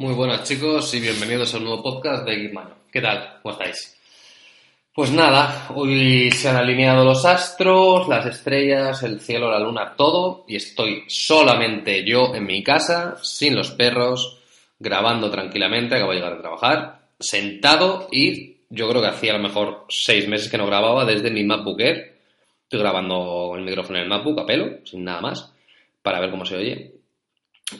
Muy buenas chicos y bienvenidos a un nuevo podcast de Gitmano. ¿Qué tal? ¿Cómo estáis? Pues nada, hoy se han alineado los astros, las estrellas, el cielo, la luna, todo y estoy solamente yo en mi casa, sin los perros, grabando tranquilamente, acabo de llegar a trabajar, sentado y yo creo que hacía a lo mejor seis meses que no grababa desde mi MacBook Air. Estoy grabando el micrófono en el MacBook a pelo, sin nada más, para ver cómo se oye.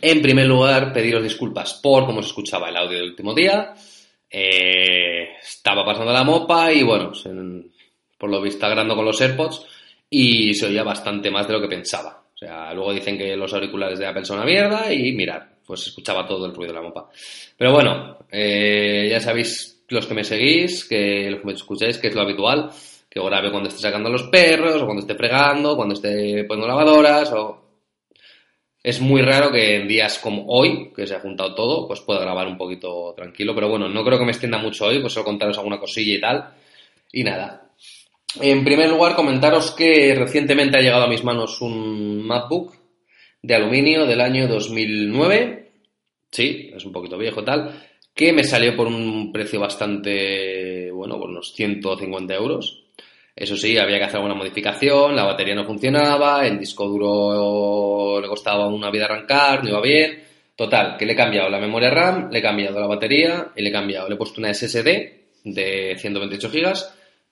En primer lugar, pediros disculpas por cómo se escuchaba el audio del último día. Eh, estaba pasando la mopa y bueno, por lo visto grabando con los AirPods y se oía bastante más de lo que pensaba. O sea, luego dicen que los auriculares de Apple son una mierda y mirad, pues se escuchaba todo el ruido de la mopa. Pero bueno, eh, ya sabéis los que me seguís, que los que me escucháis, que es lo habitual, que grabe cuando esté sacando a los perros, o cuando esté fregando, cuando esté poniendo lavadoras, o es muy raro que en días como hoy, que se ha juntado todo, pues pueda grabar un poquito tranquilo. Pero bueno, no creo que me extienda mucho hoy, pues solo contaros alguna cosilla y tal. Y nada. En primer lugar, comentaros que recientemente ha llegado a mis manos un MacBook de aluminio del año 2009. Sí, es un poquito viejo tal. Que me salió por un precio bastante, bueno, por unos 150 euros. Eso sí, había que hacer alguna modificación, la batería no funcionaba, el disco duro le costaba una vida arrancar, no iba bien. Total, que le he cambiado la memoria RAM, le he cambiado la batería y le he cambiado, le he puesto una SSD de 128 GB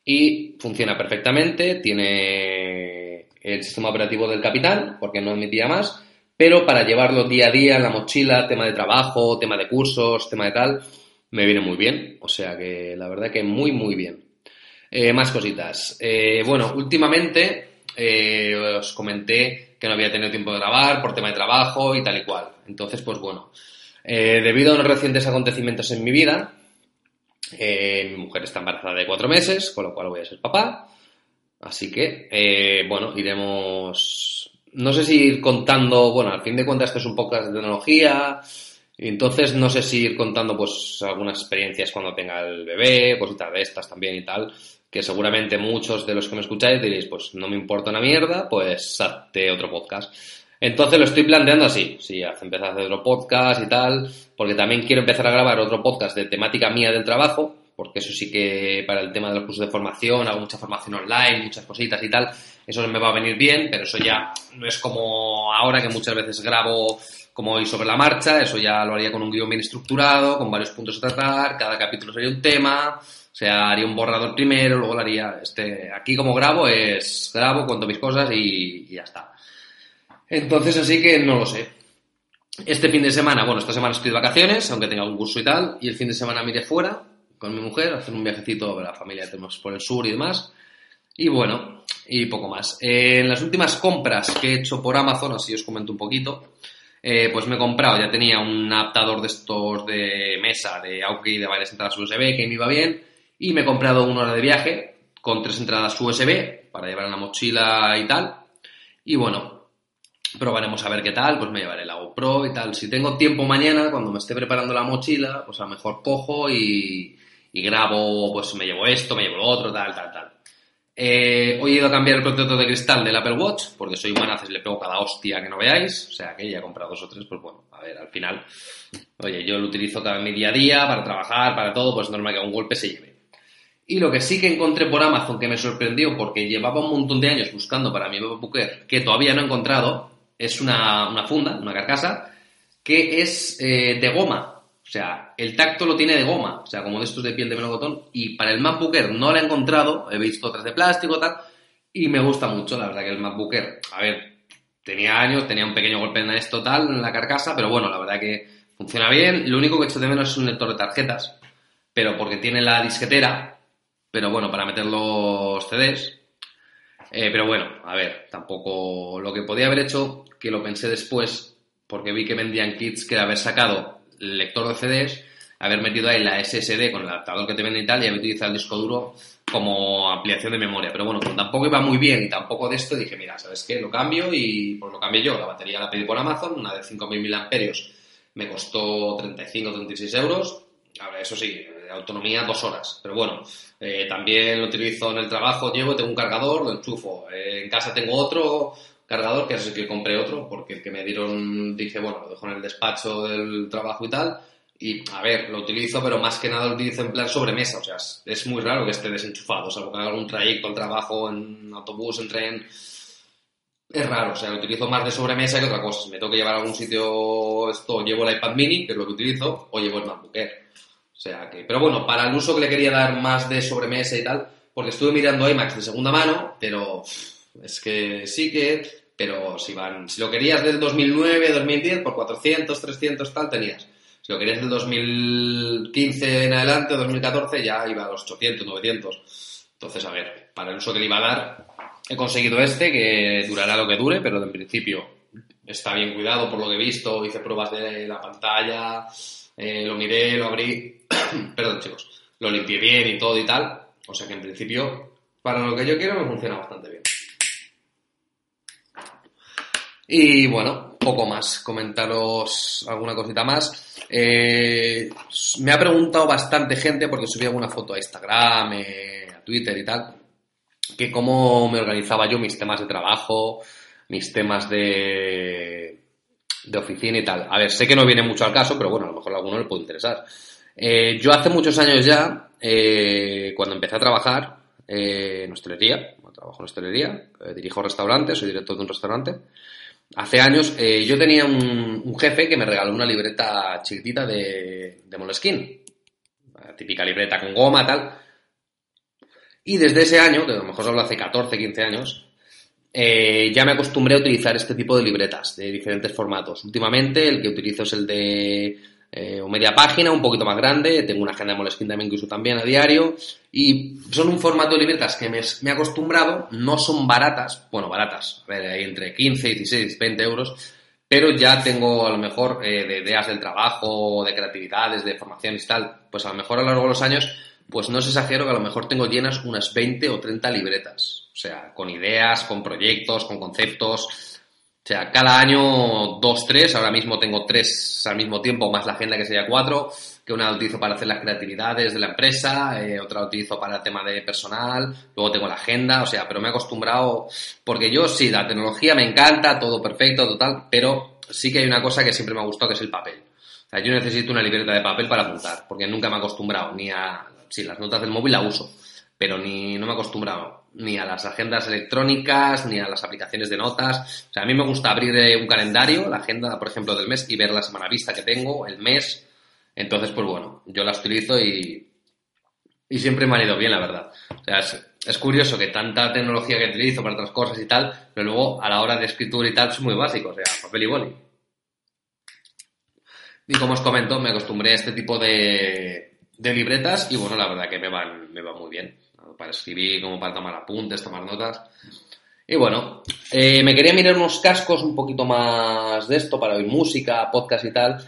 y funciona perfectamente, tiene el sistema operativo del capitán, porque no emitía más, pero para llevarlo día a día en la mochila, tema de trabajo, tema de cursos, tema de tal, me viene muy bien. O sea que la verdad que muy, muy bien. Eh, más cositas. Eh, bueno, últimamente eh, os comenté que no había tenido tiempo de grabar por tema de trabajo y tal y cual. Entonces, pues bueno, debido a unos recientes acontecimientos en mi vida, mi mujer está embarazada de cuatro meses, con lo cual voy a ser papá. Así que, bueno, iremos... No sé si ir contando, bueno, al fin de cuentas esto es un poco de tecnología, entonces no sé si ir contando pues algunas experiencias cuando tenga el bebé, cositas de estas también y tal, que seguramente muchos de los que me escucháis diréis, pues no me importa una mierda, pues hazte otro podcast. Entonces lo estoy planteando así, sí, empezar a hacer otro podcast y tal, porque también quiero empezar a grabar otro podcast de temática mía del trabajo, porque eso sí que para el tema de los cursos de formación, hago mucha formación online, muchas cositas y tal, eso me va a venir bien, pero eso ya no es como ahora que muchas veces grabo como hoy sobre la marcha, eso ya lo haría con un guion bien estructurado, con varios puntos a tratar, cada capítulo sería un tema, sea, haría un borrador primero, luego lo haría, este, aquí como grabo es, grabo, cuento mis cosas y, ya está. Entonces, así que no lo sé. Este fin de semana, bueno, esta semana estoy de vacaciones, aunque tenga un curso y tal, y el fin de semana me iré fuera con mi mujer, hacer un viajecito, la familia tenemos por el sur y demás. Y bueno, y poco más. en las últimas compras que he hecho por Amazon, así os comento un poquito, eh, pues me he comprado, ya tenía un adaptador de estos de mesa, de Aukey, de varias entradas USB, que me iba bien, y me he comprado una hora de viaje con tres entradas USB para llevar en la mochila y tal. Y bueno, probaremos a ver qué tal, pues me llevaré la GoPro y tal. Si tengo tiempo mañana, cuando me esté preparando la mochila, pues a lo mejor cojo y, y grabo, pues me llevo esto, me llevo lo otro, tal, tal, tal. Eh, hoy he ido a cambiar el protector de cristal del Apple Watch, porque soy y le pego cada hostia que no veáis. O sea que ya he comprado dos o tres, pues bueno, a ver, al final, oye, yo lo utilizo cada mi día a día para trabajar, para todo, pues normal que un golpe se lleve. Y lo que sí que encontré por Amazon que me sorprendió porque llevaba un montón de años buscando para mi MacBook Air, que todavía no he encontrado, es una, funda, una carcasa, que es eh, de goma. O sea, el tacto lo tiene de goma, o sea, como de estos de piel de melocotón. Y para el MacBook no lo he encontrado, he visto otras de plástico tal, y me gusta mucho, la verdad que el MacBook a ver, tenía años, tenía un pequeño golpe en esto tal, en la carcasa, pero bueno, la verdad que funciona bien. Lo único que he hecho de menos es un lector de tarjetas, pero porque tiene la disquetera pero bueno, para meter los CDs. Eh, pero bueno, a ver, tampoco lo que podía haber hecho, que lo pensé después, porque vi que vendían kits que haber sacado el lector de CDs, haber metido ahí la SSD con el adaptador que te venden y tal, y haber utilizado el disco duro como ampliación de memoria. Pero bueno, como tampoco iba muy bien y tampoco de esto, dije, mira, ¿sabes qué? Lo cambio y pues lo cambié yo. La batería la pedí por Amazon, una de 5.000 mAh, me costó 35 36 euros. Ahora, eso sí, autonomía dos horas. Pero bueno, eh, también lo utilizo en el trabajo, llevo, tengo un cargador, lo enchufo. Eh, en casa tengo otro cargador, que es el que compré otro, porque el que me dieron, dije, bueno, lo dejo en el despacho del trabajo y tal. Y, a ver, lo utilizo, pero más que nada lo utilizo en plan sobremesa. O sea, es, muy raro que esté desenchufado. Salvo que haga algún trayecto al trabajo, en autobús, en tren. Es raro, o sea, lo utilizo más de sobremesa que otra cosa. Si me tengo que llevar a algún sitio esto, llevo el iPad mini, que es lo que utilizo, o llevo el MacBook. O sea que, pero bueno, para el uso que le quería dar más de sobremesa y tal, porque estuve mirando iMacs de segunda mano, pero es que sí que, pero si van, si lo querías del 2009, 2010, por 400, 300 tal, tenías. Si lo querías del 2015 en adelante, 2014, ya iba a los 800, 900. Entonces, a ver, para el uso que le iba a dar, he conseguido este, que durará lo que dure, pero en principio está bien cuidado por lo que he visto, hice pruebas de la pantalla, eh, lo miré, lo abrí, perdón chicos, lo limpié bien y todo y tal, o sea que en principio, para lo que yo quiero, me funciona bastante bien. Y bueno, poco más, comentaros alguna cosita más. Eh, me ha preguntado bastante gente, porque subí alguna foto a Instagram, eh, a Twitter y tal, que cómo me organizaba yo mis temas de trabajo, mis temas de, de oficina y tal. A ver, sé que no viene mucho al caso, pero bueno, a lo mejor a alguno le puede interesar. Eh, yo hace muchos años ya, eh, cuando empecé a trabajar eh, en hostelería, trabajo en hostelería, dirijo restaurantes, soy director de un restaurante. Hace años yo tenía un, jefe que me regaló una libreta chiquitita de, de Moleskine, típica libreta con goma, tal. Y desde ese año, que a lo mejor hablo hace 14, 15 años, eh, ya me acostumbré a utilizar este tipo de libretas de diferentes formatos. Últimamente el que utilizo es el de eh, media página, un poquito más grande. Tengo una agenda de Moleskine también que uso también a diario. Y son un formato de libretas que me, he acostumbrado. No son baratas. Bueno, baratas. A ver, hay entre 15, 16, 20 euros. Pero ya tengo a lo mejor eh, de ideas del trabajo, de creatividades, de formaciones y tal. Pues a lo mejor a lo largo de los años, pues no es exagero que a lo mejor tengo llenas unas 20 o 30 libretas o sea, con ideas, con proyectos, con conceptos. O sea, cada año dos, tres. Ahora mismo tengo tres al mismo tiempo, más la agenda que sería cuatro. Que una la utilizo para hacer las creatividades de la empresa, eh, otra la utilizo para el tema de personal. Luego tengo la agenda, o sea, pero me he acostumbrado. Porque yo sí, la tecnología me encanta, todo perfecto, total. Pero sí que hay una cosa que siempre me ha gustado, que es el papel. O sea, yo necesito una libreta de papel para apuntar, porque nunca me he acostumbrado ni a. Sí, las notas del móvil la uso, pero ni no me he acostumbrado ni a las agendas electrónicas, ni a las aplicaciones de notas. O sea, a mí me gusta abrir eh, un calendario, la agenda, por ejemplo, del mes y ver la semana vista que tengo, el mes. Entonces, pues bueno, yo las utilizo y, y siempre me ha ido bien, la verdad. O sea, es, curioso que tanta tecnología que utilizo para otras cosas y tal, pero luego a la hora de escritura y tal es muy básico, o sea, papel y boli. Y como os comento, me acostumbré a este tipo de, de libretas y bueno, la verdad que me van, me va muy bien para escribir, como para tomar apuntes, tomar notas. Y bueno, eh, me quería mirar unos cascos un poquito más de esto para oír música, podcast y tal.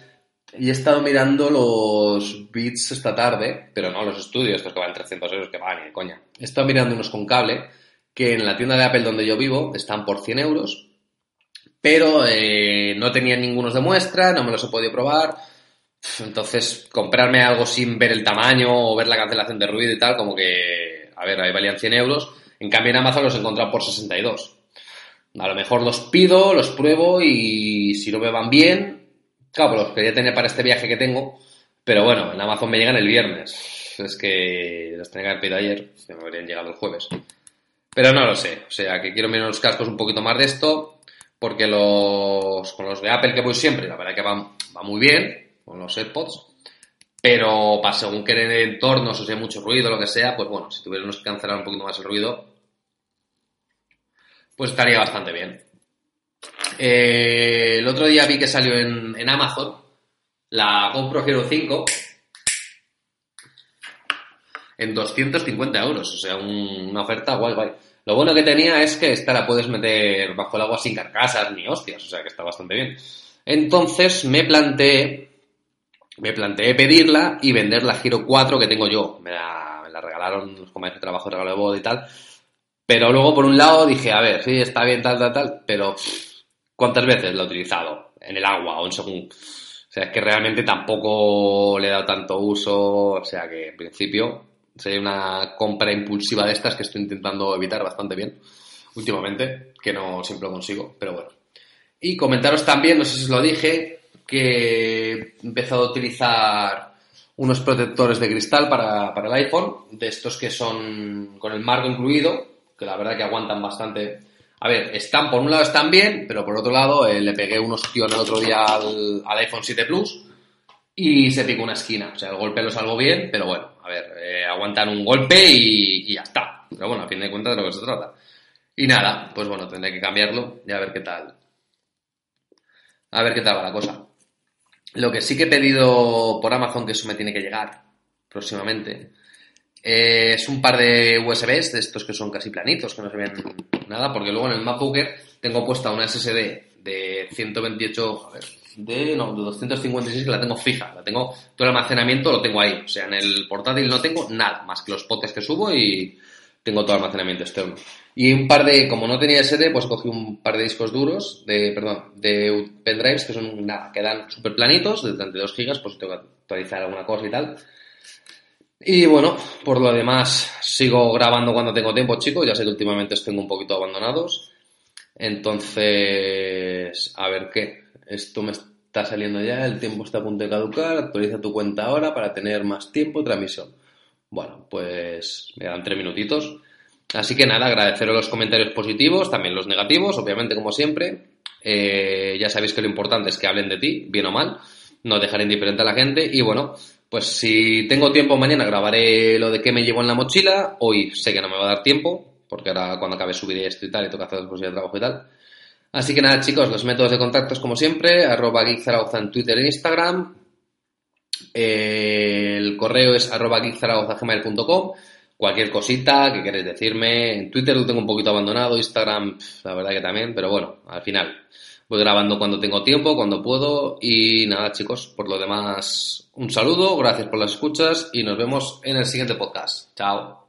Y he estado mirando los Beats esta tarde, pero no los estudios, estos que van 300 euros, que van ni coña. He estado mirando unos con cable, que en la tienda de Apple donde yo vivo están por 100 euros, pero eh, no tenían ningunos de muestra, no me los he podido probar. Entonces, comprarme algo sin ver el tamaño o ver la cancelación de ruido y tal, como que a ver, ahí valían 100 euros. En cambio, en Amazon los he encontrado por 62. A lo mejor los pido, los pruebo y si no me van bien, claro, los quería tener para este viaje que tengo. Pero bueno, en Amazon me llegan el viernes. Es que los tenía que haber pedido ayer, se me habrían llegado el jueves. Pero no lo sé, o sea que quiero mirar los cascos un poquito más de esto, porque los, con los de Apple que voy siempre, la verdad que van, va muy bien, con los AirPods, pero para según querer entornos o hay mucho ruido, lo que sea, pues bueno, si tuviéramos que cancelar un poquito más el ruido, pues estaría bastante bien. Eh, el otro día vi que salió en, Amazon la GoPro Hero 5 en 250 euros, o sea, una oferta guay, guay. Lo bueno que tenía es que esta la puedes meter bajo el agua sin carcasas ni hostias, o sea que está bastante bien. Entonces me planteé me planteé pedirla y vender la Giro 4 que tengo yo. Me la, regalaron los compañeros de trabajo, regalo de boda y tal. Pero luego, por un lado, dije, a ver, sí, está bien, tal, tal, tal, pero ¿cuántas veces lo he utilizado? En el agua o en según. O sea, es que realmente tampoco le he dado tanto uso. O sea, que en principio sería una compra impulsiva de estas que estoy intentando evitar bastante bien últimamente, que no siempre lo consigo, pero bueno. Y comentaros también, no sé si os lo dije, que he empezado a utilizar unos protectores de cristal para, para el iPhone, de estos que son con el marco incluido, que la verdad que aguantan bastante. A ver, están, por un lado están bien, pero por otro lado eh, le pegué un ostión el otro día al, al iPhone 7 Plus y se picó una esquina. O sea, el golpe lo salvo bien, pero bueno, a ver, eh, aguantan un golpe y ya está. Pero bueno, a fin de cuentas de lo que se trata. Y nada, pues bueno, tendré que cambiarlo y a ver qué tal. A ver qué tal va la cosa. Lo que sí que he pedido por Amazon, que eso me tiene que llegar próximamente, eh, es un par de USBs de estos que son casi planitos, que no se ven nada, porque luego en el MacBook Air tengo puesta una SSD de 128, a ver, de, no, de 256 que la tengo fija, la tengo, todo el almacenamiento lo tengo ahí, o sea, en el portátil no tengo nada, más que los potes que subo y tengo todo el almacenamiento externo. Y un par de, como no tenía SD, pues cogí un par de discos duros, de, perdón, de pendrives que son nada, quedan súper planitos, de 32 gigas, pues tengo que actualizar alguna cosa y tal. Y bueno, por lo demás, sigo grabando cuando tengo tiempo, chicos. Ya sé que últimamente os tengo un poquito abandonados. Entonces, a ver qué. Esto me está saliendo ya, el tiempo está a punto de caducar. Actualiza tu cuenta ahora para tener más tiempo de transmisión. Bueno, pues me dan tres minutitos. Así que nada, agradeceros los comentarios positivos, también los negativos, obviamente, como siempre. Eh, ya sabéis que lo importante es que hablen de ti, bien o mal, no dejar indiferente a la gente. Y bueno, pues si tengo tiempo mañana grabaré lo de qué me llevo en la mochila. Hoy sé que no me va a dar tiempo, porque ahora cuando acabe subiré esto y tal, y toca hacer las de trabajo y tal. Así que nada, chicos, los métodos de contacto es como siempre, arroba geekzaragoza en Twitter e Instagram. Eh, el correo es arroba geekzaragoza.gmail.com cualquier cosita que queréis decirme. En Twitter lo tengo un poquito abandonado, Instagram, la verdad que también, pero bueno, al final voy grabando cuando tengo tiempo, cuando puedo. Y nada, chicos, por lo demás, un saludo, gracias por las escuchas y nos vemos en el siguiente podcast. Chao.